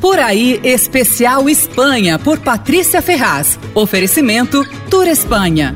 Por aí, especial Espanha, por Patrícia Ferraz. Oferecimento Tour Espanha.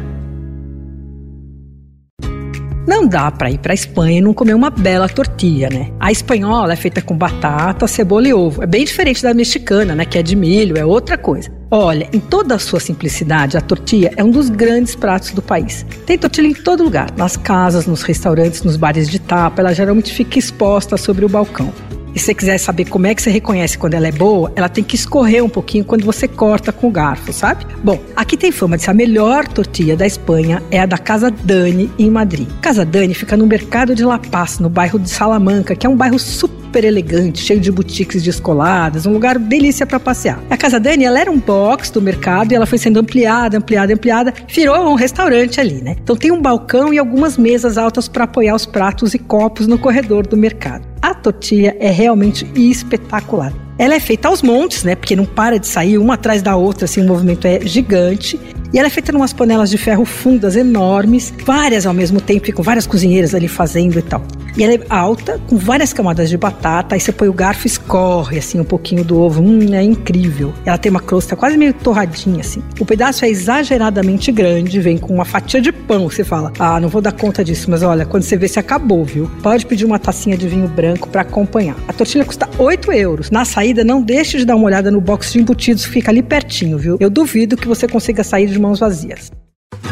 Não dá para ir para Espanha e não comer uma bela tortilha, né? A espanhola é feita com batata, cebola e ovo. É bem diferente da mexicana, né? Que é de milho, é outra coisa. Olha, em toda a sua simplicidade, a tortilha é um dos grandes pratos do país. Tem tortilha em todo lugar, nas casas, nos restaurantes, nos bares de tapa, ela geralmente fica exposta sobre o balcão. E se você quiser saber como é que você reconhece quando ela é boa, ela tem que escorrer um pouquinho quando você corta com o garfo, sabe? Bom, aqui tem fama de ser a melhor tortilha da Espanha, é a da Casa Dani, em Madrid. Casa Dani fica no mercado de La Paz, no bairro de Salamanca, que é um bairro super elegante, cheio de boutiques descoladas, um lugar delícia para passear. A Casa Dani, ela era um box do mercado e ela foi sendo ampliada, ampliada, ampliada, virou um restaurante ali, né? Então tem um balcão e algumas mesas altas para apoiar os pratos e copos no corredor do mercado. A tortilha é realmente espetacular. Ela é feita aos montes, né? Porque não para de sair uma atrás da outra, assim, o movimento é gigante. E ela é feita em umas panelas de ferro fundas enormes, várias ao mesmo tempo, ficam várias cozinheiras ali fazendo e tal. E ela é alta, com várias camadas de batata, aí você põe o garfo e escorre assim um pouquinho do ovo. Hum, é incrível. Ela tem uma crosta quase meio torradinha assim. O pedaço é exageradamente grande, vem com uma fatia de pão. Você fala, ah, não vou dar conta disso, mas olha, quando você vê se acabou, viu? Pode pedir uma tacinha de vinho branco para acompanhar. A tortilha custa 8 euros. Na saída, não deixe de dar uma olhada no box de embutidos que fica ali pertinho, viu? Eu duvido que você consiga sair de mãos vazias.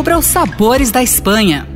descubra os sabores da Espanha.